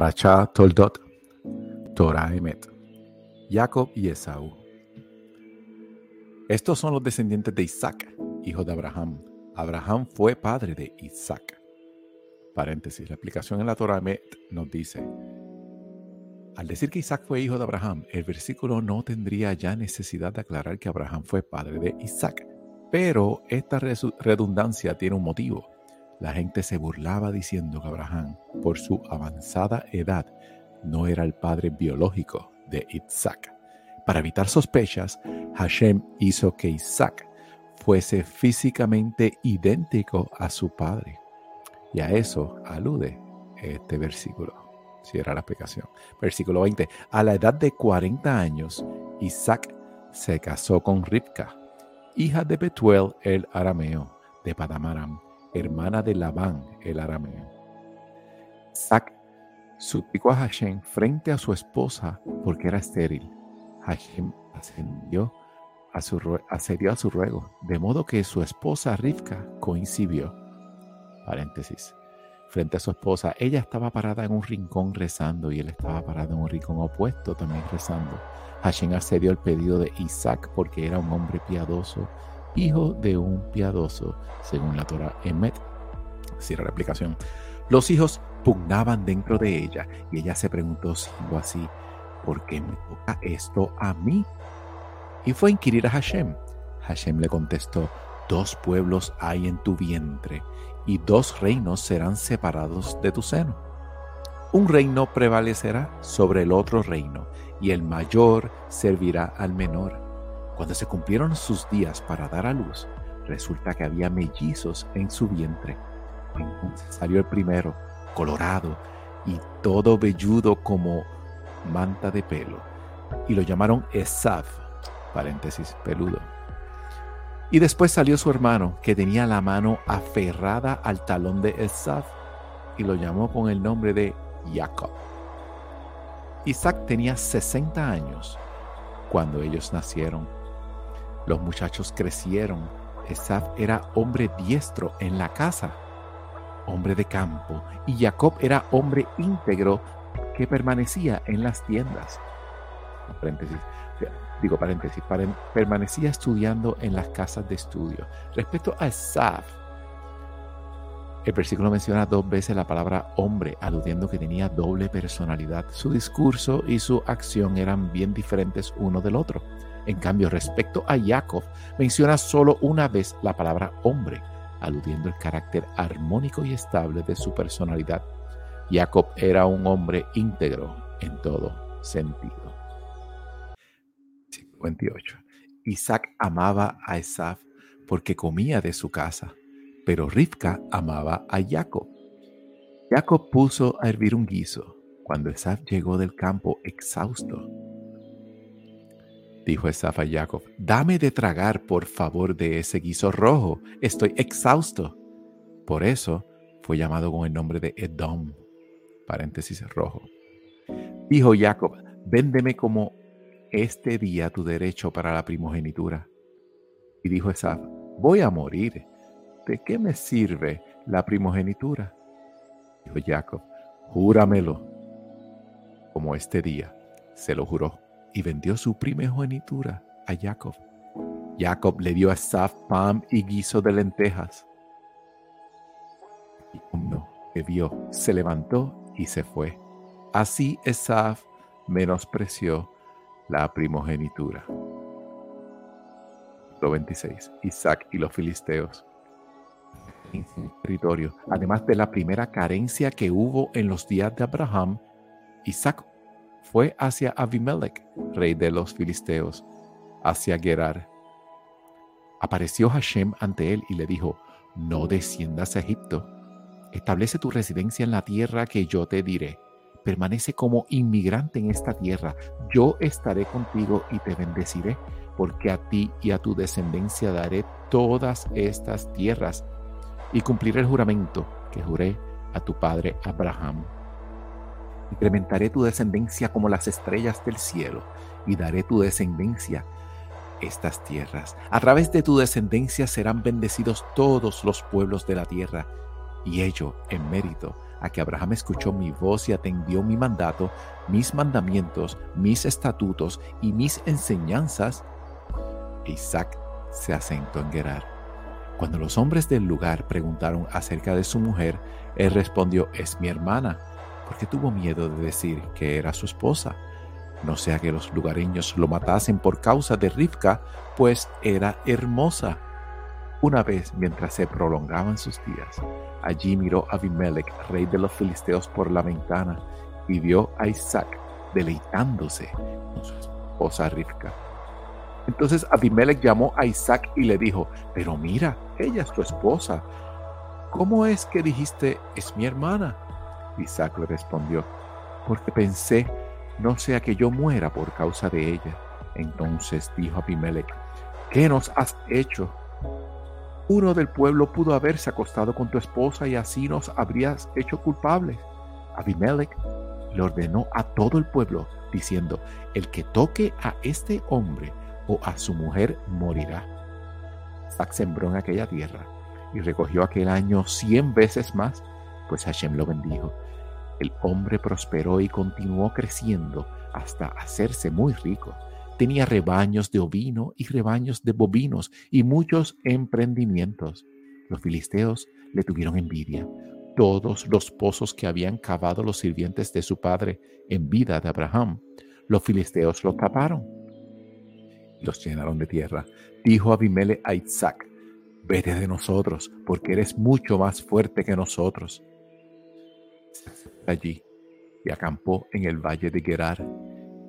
Parachá Toldot, Torah Emet, Jacob y Esaú. Estos son los descendientes de Isaac, hijo de Abraham. Abraham fue padre de Isaac. Paréntesis, la explicación en la Torah Emet nos dice, al decir que Isaac fue hijo de Abraham, el versículo no tendría ya necesidad de aclarar que Abraham fue padre de Isaac. Pero esta redundancia tiene un motivo. La gente se burlaba diciendo que Abraham, por su avanzada edad, no era el padre biológico de Isaac. Para evitar sospechas, Hashem hizo que Isaac fuese físicamente idéntico a su padre. Y a eso alude este versículo. Si era la explicación. Versículo 20. A la edad de 40 años, Isaac se casó con Rivka, hija de Betuel el arameo, de Padamaram hermana de Labán el arameo. Isaac suplicó a Hashem frente a su esposa porque era estéril. Hashem ascendió a su, a su ruego, de modo que su esposa Rivka coincidió. Paréntesis. Frente a su esposa, ella estaba parada en un rincón rezando y él estaba parado en un rincón opuesto también rezando. Hashem accedió al pedido de Isaac porque era un hombre piadoso hijo de un piadoso, según la Torah Emet. Cierra la explicación. Los hijos pugnaban dentro de ella y ella se preguntó siendo así, ¿por qué me toca esto a mí? Y fue a inquirir a Hashem. Hashem le contestó, dos pueblos hay en tu vientre y dos reinos serán separados de tu seno. Un reino prevalecerá sobre el otro reino y el mayor servirá al menor. Cuando se cumplieron sus días para dar a luz, resulta que había mellizos en su vientre. Entonces salió el primero, colorado y todo velludo como manta de pelo, y lo llamaron Esaf, paréntesis, peludo. Y después salió su hermano, que tenía la mano aferrada al talón de Esaf, y lo llamó con el nombre de Jacob. Isaac tenía 60 años cuando ellos nacieron los muchachos crecieron. Esaf era hombre diestro en la casa, hombre de campo, y Jacob era hombre íntegro que permanecía en las tiendas. Paréntesis, digo paréntesis, permanecía estudiando en las casas de estudio. Respecto a Esaf, el versículo menciona dos veces la palabra hombre, aludiendo que tenía doble personalidad. Su discurso y su acción eran bien diferentes uno del otro. En cambio, respecto a Jacob, menciona solo una vez la palabra hombre, aludiendo el carácter armónico y estable de su personalidad. Jacob era un hombre íntegro en todo sentido. 58. Isaac amaba a Esaf porque comía de su casa, pero Rivka amaba a Jacob. Jacob puso a hervir un guiso cuando Esaf llegó del campo exhausto dijo Esaf a Jacob, dame de tragar por favor de ese guiso rojo, estoy exhausto. Por eso fue llamado con el nombre de Edom, paréntesis rojo. Dijo Jacob, véndeme como este día tu derecho para la primogenitura. Y dijo Esaf, voy a morir. ¿De qué me sirve la primogenitura? Dijo Jacob, júramelo. Como este día se lo juró y vendió su primogenitura a Jacob. Jacob le dio a Esaf pan y guiso de lentejas. Y uno que vio, se levantó y se fue. Así Esaf menospreció la primogenitura. 26. Isaac y los filisteos. Territorio, además de la primera carencia que hubo en los días de Abraham, Isaac fue hacia Abimelech, rey de los filisteos, hacia Gerar. Apareció Hashem ante él y le dijo, no desciendas a Egipto, establece tu residencia en la tierra que yo te diré. Permanece como inmigrante en esta tierra, yo estaré contigo y te bendeciré, porque a ti y a tu descendencia daré todas estas tierras y cumpliré el juramento que juré a tu padre Abraham Incrementaré tu descendencia como las estrellas del cielo y daré tu descendencia estas tierras. A través de tu descendencia serán bendecidos todos los pueblos de la tierra y ello en mérito a que Abraham escuchó mi voz y atendió mi mandato, mis mandamientos, mis estatutos y mis enseñanzas, Isaac se asentó en Gerar. Cuando los hombres del lugar preguntaron acerca de su mujer, él respondió, es mi hermana, porque tuvo miedo de decir que era su esposa. No sea que los lugareños lo matasen por causa de Rivka, pues era hermosa. Una vez, mientras se prolongaban sus días, allí miró Abimelech, rey de los filisteos, por la ventana y vio a Isaac deleitándose con su esposa Rivka. Entonces Abimelech llamó a Isaac y le dijo, pero mira, ella es tu esposa. ¿Cómo es que dijiste, es mi hermana? Isaac le respondió, porque pensé, no sea que yo muera por causa de ella. Entonces dijo Abimelech, ¿qué nos has hecho? Uno del pueblo pudo haberse acostado con tu esposa y así nos habrías hecho culpables. Abimelech le ordenó a todo el pueblo, diciendo, el que toque a este hombre o a su mujer morirá. Isaac sembró en aquella tierra y recogió aquel año cien veces más, pues Hashem lo bendijo. El hombre prosperó y continuó creciendo hasta hacerse muy rico. Tenía rebaños de ovino y rebaños de bovinos y muchos emprendimientos. Los filisteos le tuvieron envidia. Todos los pozos que habían cavado los sirvientes de su padre en vida de Abraham, los filisteos los taparon. Los llenaron de tierra. Dijo Abimele a Isaac, vete de nosotros, porque eres mucho más fuerte que nosotros allí y acampó en el valle de Gerar.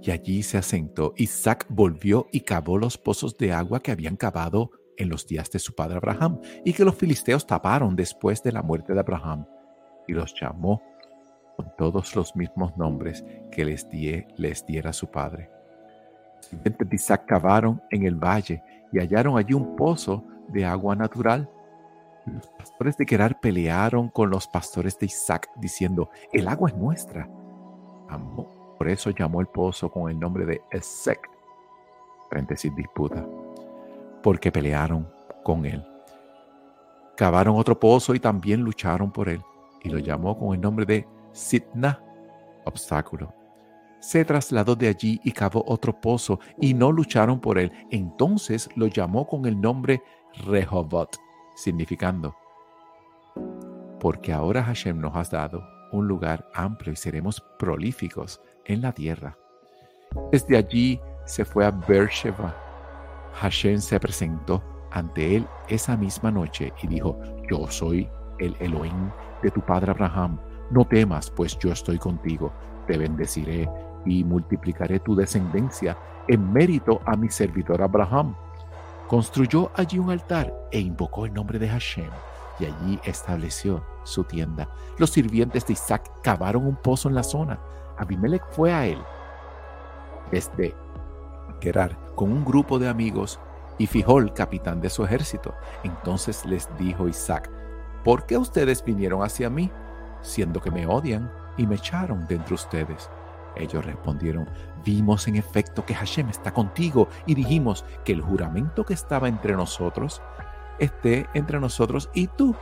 Y allí se asentó. Isaac volvió y cavó los pozos de agua que habían cavado en los días de su padre Abraham y que los filisteos taparon después de la muerte de Abraham. Y los llamó con todos los mismos nombres que les, die, les diera su padre. Sirvientes de Isaac cavaron en el valle y hallaron allí un pozo de agua natural los pastores de Gerar pelearon con los pastores de Isaac, diciendo, el agua es nuestra. Por eso llamó el pozo con el nombre de Esek, paréntesis disputa, porque pelearon con él. Cavaron otro pozo y también lucharon por él, y lo llamó con el nombre de Sitna, obstáculo. Se trasladó de allí y cavó otro pozo, y no lucharon por él. Entonces lo llamó con el nombre Rehovot, significando, porque ahora Hashem nos has dado un lugar amplio y seremos prolíficos en la tierra. Desde allí se fue a Beersheba. Hashem se presentó ante él esa misma noche y dijo, yo soy el Elohim de tu padre Abraham. No temas, pues yo estoy contigo. Te bendeciré y multiplicaré tu descendencia en mérito a mi servidor Abraham Construyó allí un altar e invocó el nombre de Hashem y allí estableció su tienda. Los sirvientes de Isaac cavaron un pozo en la zona. Abimelech fue a él desde Gerar con un grupo de amigos y fijó el capitán de su ejército. Entonces les dijo Isaac, ¿por qué ustedes vinieron hacia mí, siendo que me odian y me echaron de ustedes? Ellos respondieron, vimos en efecto que Hashem está contigo y dijimos que el juramento que estaba entre nosotros esté entre nosotros y tú.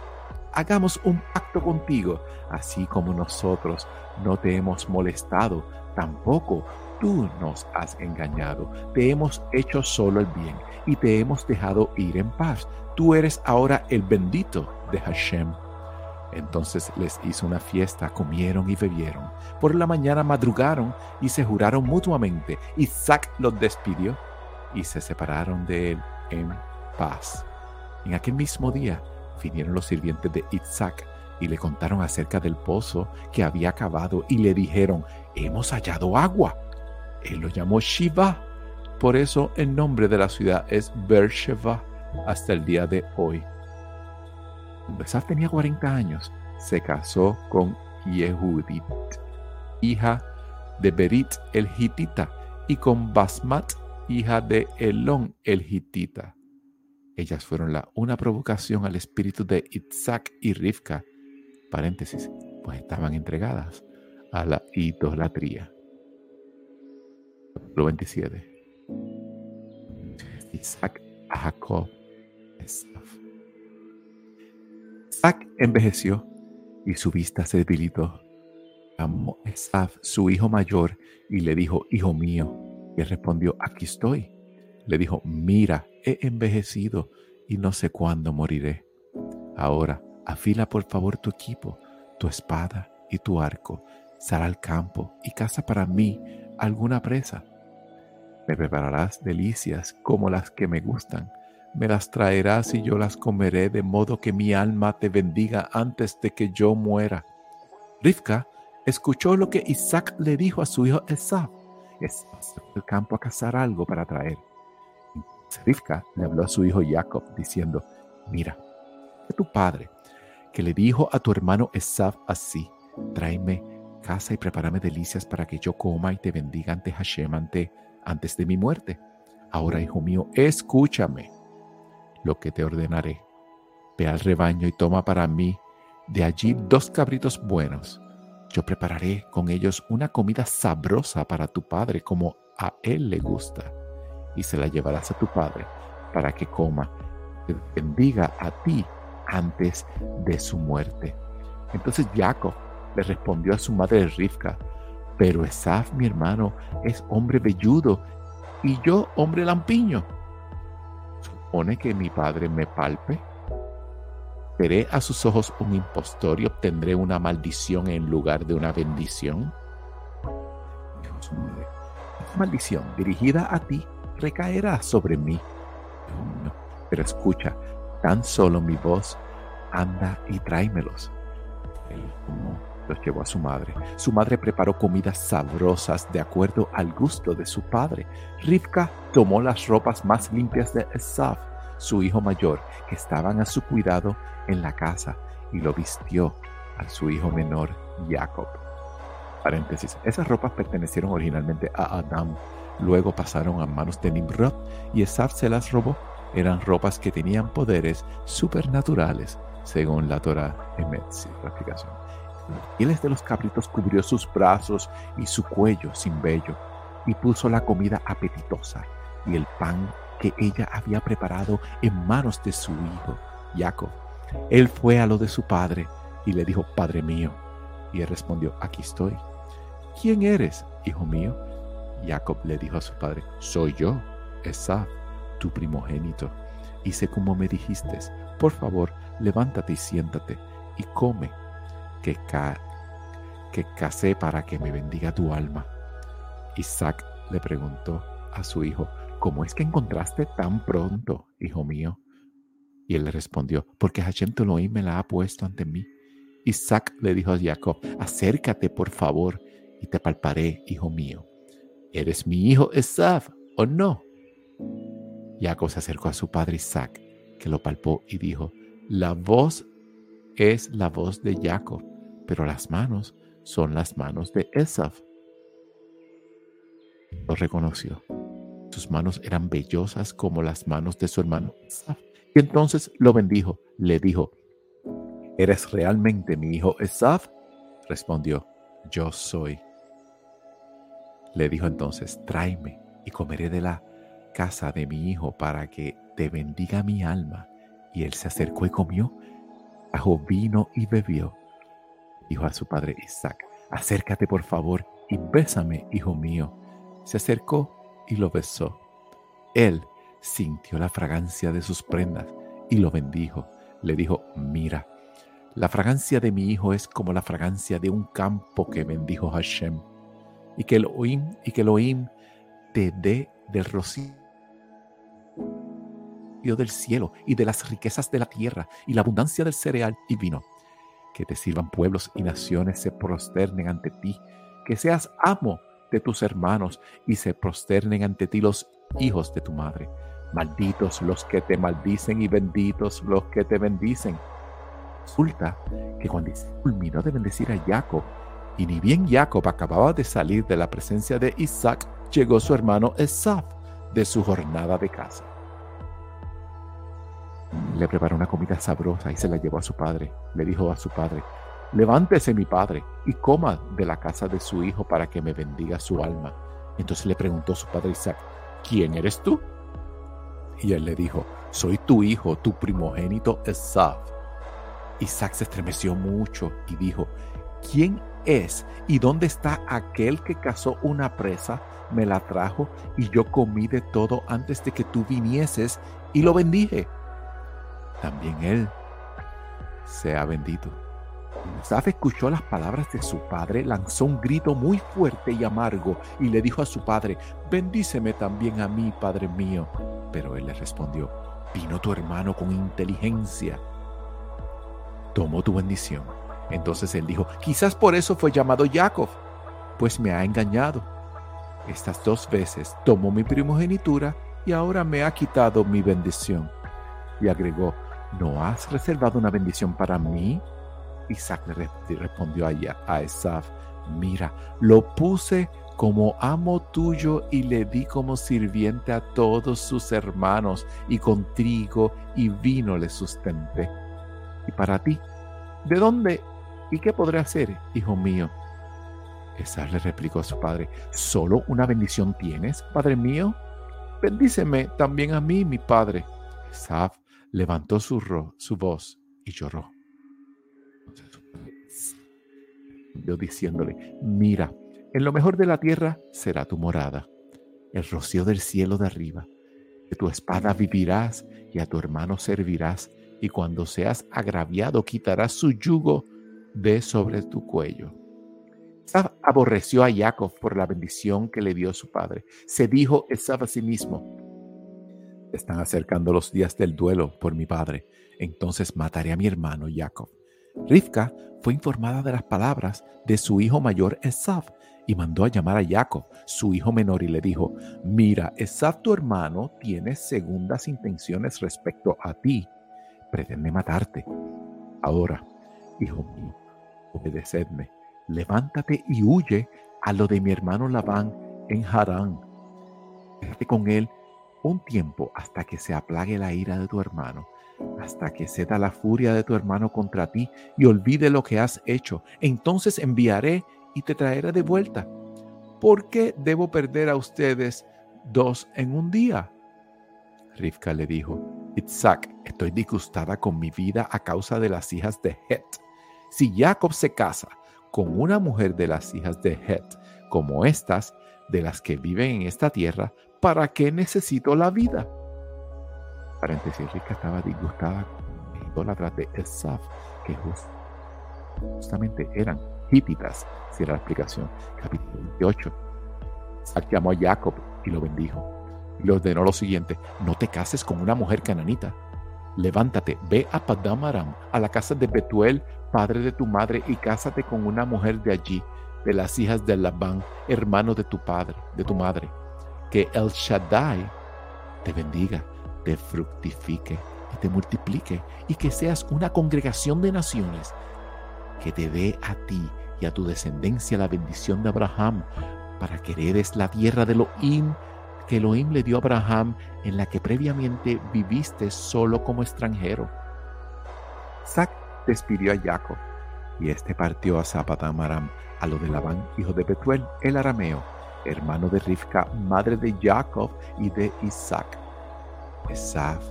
Hagamos un pacto contigo, así como nosotros no te hemos molestado, tampoco tú nos has engañado. Te hemos hecho solo el bien y te hemos dejado ir en paz. Tú eres ahora el bendito de Hashem. Entonces les hizo una fiesta, comieron y bebieron. Por la mañana madrugaron y se juraron mutuamente. Isaac los despidió y se separaron de él en paz. En aquel mismo día vinieron los sirvientes de Isaac y le contaron acerca del pozo que había cavado y le dijeron, hemos hallado agua. Él lo llamó Shiva. Por eso el nombre de la ciudad es Beersheba hasta el día de hoy. Cuando tenía 40 años, se casó con Yehudit, hija de Berit el Hitita, y con Basmat, hija de Elón el Hitita. Ellas fueron la una provocación al espíritu de Isaac y Rivka, paréntesis, pues estaban entregadas a la idolatría. Capítulo 27. Isaac a Jacob Isaac envejeció y su vista se debilitó. Llamó Esaf, su hijo mayor, y le dijo, Hijo mío. Y respondió, Aquí estoy. Le dijo, Mira, he envejecido y no sé cuándo moriré. Ahora, afila por favor tu equipo, tu espada y tu arco. Sal al campo y caza para mí alguna presa. Me prepararás delicias como las que me gustan me las traerás y yo las comeré, de modo que mi alma te bendiga antes de que yo muera. Rivka escuchó lo que Isaac le dijo a su hijo Esaf. Es al campo a cazar algo para traer. Rivka le habló a su hijo Jacob diciendo, mira, que tu padre, que le dijo a tu hermano Esaf así, tráeme casa y prepárame delicias para que yo coma y te bendiga ante Hashem antes de mi muerte. Ahora, hijo mío, escúchame lo que te ordenaré. Ve al rebaño y toma para mí de allí dos cabritos buenos. Yo prepararé con ellos una comida sabrosa para tu padre como a él le gusta. Y se la llevarás a tu padre para que coma, te bendiga a ti antes de su muerte. Entonces Jacob le respondió a su madre Rivka, pero Esaf, mi hermano, es hombre velludo y yo hombre lampiño supone que mi padre me palpe? ¿Veré a sus ojos un impostor y obtendré una maldición en lugar de una bendición? Dios mío, maldición dirigida a ti recaerá sobre mí. Pero escucha, tan solo mi voz, anda y tráemelos. Los llevó a su madre. Su madre preparó comidas sabrosas de acuerdo al gusto de su padre. Rivka tomó las ropas más limpias de Esaf, su hijo mayor, que estaban a su cuidado en la casa, y lo vistió a su hijo menor, Jacob. Paréntesis. Esas ropas pertenecieron originalmente a Adam, luego pasaron a manos de Nimrod y Esaf se las robó. Eran ropas que tenían poderes supernaturales, según la Torah explicación. Pieles de los cabritos cubrió sus brazos y su cuello sin vello, y puso la comida apetitosa y el pan que ella había preparado en manos de su hijo, Jacob. Él fue a lo de su padre y le dijo, Padre mío. Y él respondió, aquí estoy. ¿Quién eres, hijo mío? Jacob le dijo a su padre, soy yo, Esaf, tu primogénito. Hice como me dijiste, por favor, levántate y siéntate y come que, que casé para que me bendiga tu alma. Isaac le preguntó a su hijo, ¿cómo es que encontraste tan pronto, hijo mío? Y él le respondió, porque Hashem Elohim me la ha puesto ante mí. Isaac le dijo a Jacob, acércate por favor y te palparé, hijo mío. ¿Eres mi hijo Esaf o no? Jacob se acercó a su padre Isaac, que lo palpó y dijo, la voz es la voz de Jacob, pero las manos son las manos de Esaf. Lo reconoció. Sus manos eran vellosas como las manos de su hermano Esaf. Y entonces lo bendijo. Le dijo, ¿eres realmente mi hijo Esaf? Respondió, yo soy. Le dijo entonces, tráeme y comeré de la casa de mi hijo para que te bendiga mi alma. Y él se acercó y comió Ajo vino y bebió. Dijo a su padre Isaac, acércate por favor y bésame, hijo mío. Se acercó y lo besó. Él sintió la fragancia de sus prendas y lo bendijo. Le dijo, mira, la fragancia de mi hijo es como la fragancia de un campo que bendijo Hashem. Y que Elohim, y que Elohim te dé del rocío del cielo y de las riquezas de la tierra y la abundancia del cereal y vino. Que te sirvan pueblos y naciones se prosternen ante ti. Que seas amo de tus hermanos y se prosternen ante ti los hijos de tu madre. Malditos los que te maldicen y benditos los que te bendicen. Resulta que cuando culminó de bendecir a Jacob, y ni bien Jacob acababa de salir de la presencia de Isaac, llegó su hermano Esaf de su jornada de casa le preparó una comida sabrosa y se la llevó a su padre. Le dijo a su padre, levántese mi padre y coma de la casa de su hijo para que me bendiga su alma. Entonces le preguntó su padre Isaac, ¿quién eres tú? Y él le dijo, soy tu hijo, tu primogénito Esaf. Isaac se estremeció mucho y dijo, ¿quién es y dónde está aquel que cazó una presa, me la trajo y yo comí de todo antes de que tú vinieses y lo bendije? También él sea bendito. Isaac escuchó las palabras de su padre, lanzó un grito muy fuerte y amargo y le dijo a su padre, bendíceme también a mí, padre mío. Pero él le respondió, vino tu hermano con inteligencia tomó tu bendición. Entonces él dijo, quizás por eso fue llamado Jacob, pues me ha engañado. Estas dos veces tomó mi primogenitura y ahora me ha quitado mi bendición. Y agregó, ¿no has reservado una bendición para mí? Isaac le respondió a Esaf, mira, lo puse como amo tuyo y le di como sirviente a todos sus hermanos y con trigo y vino le sustenté. Y para ti, ¿de dónde y qué podré hacer, hijo mío? Esaf le replicó a su padre, ¿solo una bendición tienes, padre mío? Bendíceme también a mí, mi padre. Esaf levantó su, su voz y lloró. Yo diciéndole, mira, en lo mejor de la tierra será tu morada, el rocío del cielo de arriba. De tu espada vivirás y a tu hermano servirás y cuando seas agraviado quitarás su yugo de sobre tu cuello. Aborreció a Jacob por la bendición que le dio su padre. Se dijo Esaf a sí mismo, están acercando los días del duelo por mi padre, entonces mataré a mi hermano Jacob. Rivka fue informada de las palabras de su hijo mayor Esaf y mandó a llamar a Jacob, su hijo menor, y le dijo, mira, Esaf tu hermano tiene segundas intenciones respecto a ti pretende matarte. Ahora, hijo mío, obedecedme, levántate y huye a lo de mi hermano Labán en Harán. Quédate con él un tiempo hasta que se aplague la ira de tu hermano, hasta que ceda la furia de tu hermano contra ti y olvide lo que has hecho. Entonces enviaré y te traeré de vuelta. ¿Por qué debo perder a ustedes dos en un día? Rivka le dijo, Isaac, estoy disgustada con mi vida a causa de las hijas de Het. Si Jacob se casa con una mujer de las hijas de Het, como estas, de las que viven en esta tierra, ¿para qué necesito la vida? Paréntesis, Rivka estaba disgustada con idólatras de Esaf, que justamente eran hititas, si era la explicación. Capítulo 28. Isaac llamó a Jacob y lo bendijo le ordenó lo siguiente, no te cases con una mujer cananita. Levántate, ve a Padamaram, a la casa de Betuel, padre de tu madre, y cásate con una mujer de allí, de las hijas de Labán, hermano de tu padre, de tu madre. Que el Shaddai te bendiga, te fructifique y te multiplique, y que seas una congregación de naciones, que te dé a ti y a tu descendencia la bendición de Abraham, para que heredes la tierra de Elohim que Elohim le dio a Abraham en la que previamente viviste solo como extranjero. Isaac despidió a Jacob y este partió a Zapatamaram, a lo de Labán, hijo de Betuel, el arameo, hermano de Rivka, madre de Jacob y de Isaac. Esaf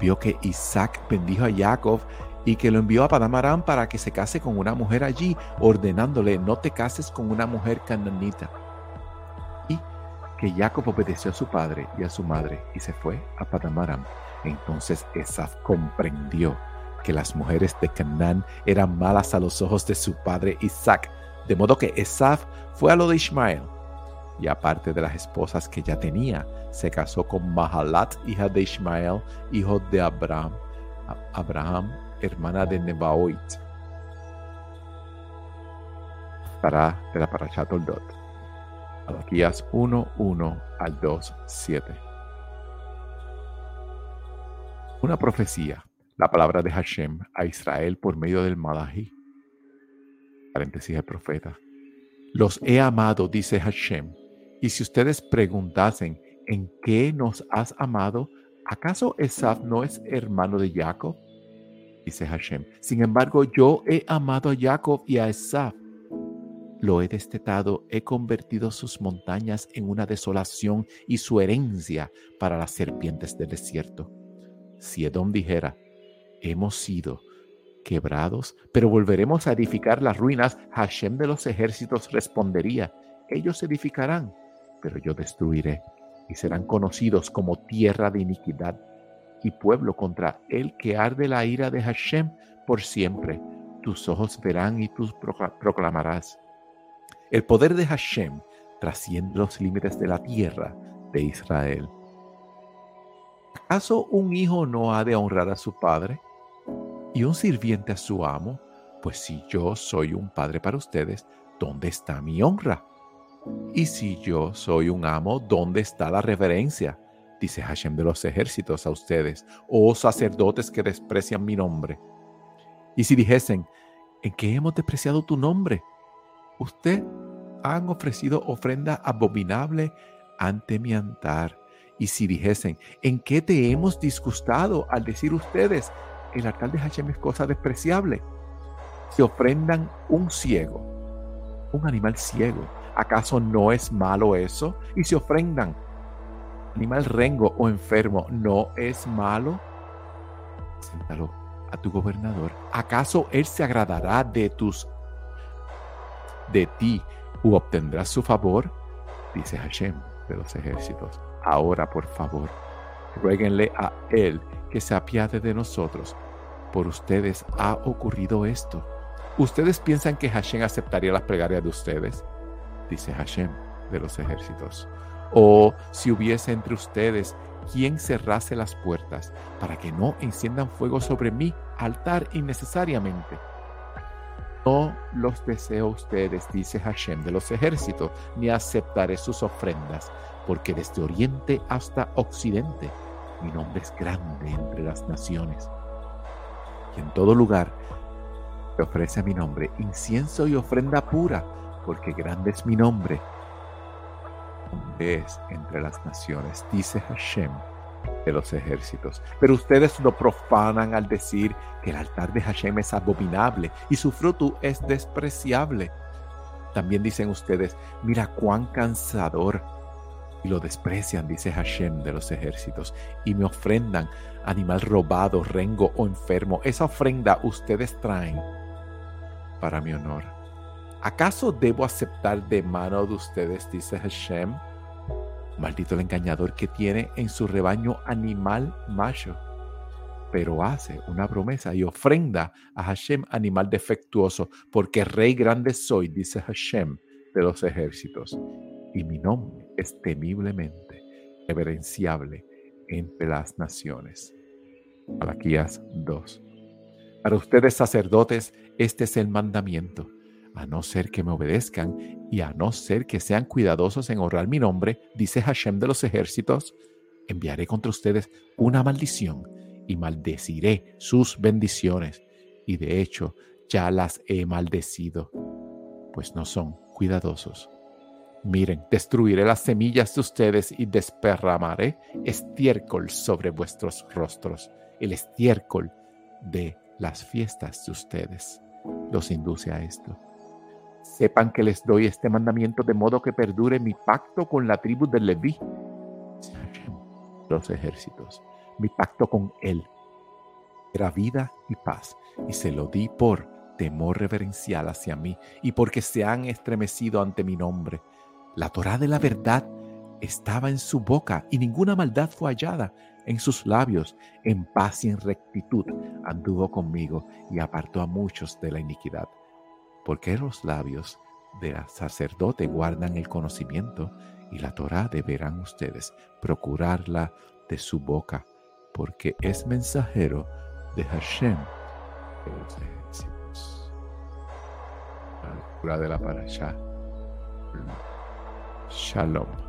vio que Isaac bendijo a Jacob y que lo envió a Padamaram para que se case con una mujer allí, ordenándole no te cases con una mujer cananita que Jacob obedeció a su padre y a su madre y se fue a Padamaram. Entonces Esaf comprendió que las mujeres de Canaán eran malas a los ojos de su padre Isaac, de modo que Esaf fue a lo de Ismael. Y aparte de las esposas que ya tenía, se casó con Mahalat, hija de Ismael, hijo de Abraham, Abraham, hermana de Nebaoit. Para de la Parashat Oldot. Malaquías 1, 1 al 2, 7. Una profecía, la palabra de Hashem a Israel por medio del Malachi. Paréntesis el profeta. Los he amado, dice Hashem. Y si ustedes preguntasen, ¿en qué nos has amado? ¿Acaso Esaf no es hermano de Jacob? Dice Hashem. Sin embargo, yo he amado a Jacob y a Esaf lo he destetado, he convertido sus montañas en una desolación y su herencia para las serpientes del desierto. Si Edom dijera, hemos sido quebrados, pero volveremos a edificar las ruinas. Hashem de los ejércitos respondería, ellos edificarán, pero yo destruiré y serán conocidos como tierra de iniquidad y pueblo contra el que arde la ira de Hashem por siempre. Tus ojos verán y tú proclamarás. El poder de Hashem trasciende los límites de la tierra de Israel. ¿Acaso un hijo no ha de honrar a su padre y un sirviente a su amo? Pues si yo soy un padre para ustedes, ¿dónde está mi honra? Y si yo soy un amo, ¿dónde está la reverencia? Dice Hashem de los ejércitos a ustedes, oh sacerdotes que desprecian mi nombre. Y si dijesen, ¿en qué hemos despreciado tu nombre? Usted han ofrecido ofrenda abominable ante mi altar. Y si dijesen, ¿en qué te hemos disgustado al decir ustedes, el altar de Hashem es cosa despreciable? Se ofrendan un ciego, un animal ciego. ¿Acaso no es malo eso? Y se ofrendan animal rengo o enfermo, ¿no es malo? Siéntalo a tu gobernador. ¿Acaso él se agradará de tus de ti u obtendrás su favor? Dice Hashem de los ejércitos. Ahora, por favor, ruéguenle a él que se apiade de nosotros. Por ustedes ha ocurrido esto. ¿Ustedes piensan que Hashem aceptaría las plegarias de ustedes? Dice Hashem de los ejércitos. O si hubiese entre ustedes quien cerrase las puertas para que no enciendan fuego sobre mi altar innecesariamente. No los deseo ustedes, dice Hashem de los ejércitos, ni aceptaré sus ofrendas, porque desde oriente hasta occidente mi nombre es grande entre las naciones. Y en todo lugar se ofrece a mi nombre incienso y ofrenda pura, porque grande es mi nombre es entre las naciones, dice Hashem de los ejércitos. Pero ustedes lo profanan al decir que el altar de Hashem es abominable y su fruto es despreciable. También dicen ustedes, mira cuán cansador. Y lo desprecian, dice Hashem de los ejércitos, y me ofrendan animal robado, rengo o enfermo. Esa ofrenda ustedes traen para mi honor. ¿Acaso debo aceptar de mano de ustedes, dice Hashem? Maldito el engañador que tiene en su rebaño animal macho, pero hace una promesa y ofrenda a Hashem animal defectuoso, porque rey grande soy, dice Hashem de los ejércitos, y mi nombre es temiblemente reverenciable entre las naciones. Malaquías 2. Para ustedes sacerdotes, este es el mandamiento a no ser que me obedezcan y a no ser que sean cuidadosos en honrar mi nombre, dice Hashem de los ejércitos, enviaré contra ustedes una maldición y maldeciré sus bendiciones. Y de hecho, ya las he maldecido, pues no son cuidadosos. Miren, destruiré las semillas de ustedes y desperramaré estiércol sobre vuestros rostros, el estiércol de las fiestas de ustedes. Los induce a esto. Sepan que les doy este mandamiento de modo que perdure mi pacto con la tribu de Leví, los ejércitos, mi pacto con él. Era vida y paz, y se lo di por temor reverencial hacia mí y porque se han estremecido ante mi nombre. La Torah de la verdad estaba en su boca y ninguna maldad fue hallada en sus labios. En paz y en rectitud anduvo conmigo y apartó a muchos de la iniquidad porque los labios del sacerdote guardan el conocimiento y la Torah deberán ustedes procurarla de su boca, porque es mensajero de Hashem La lectura de la parasha. Shalom.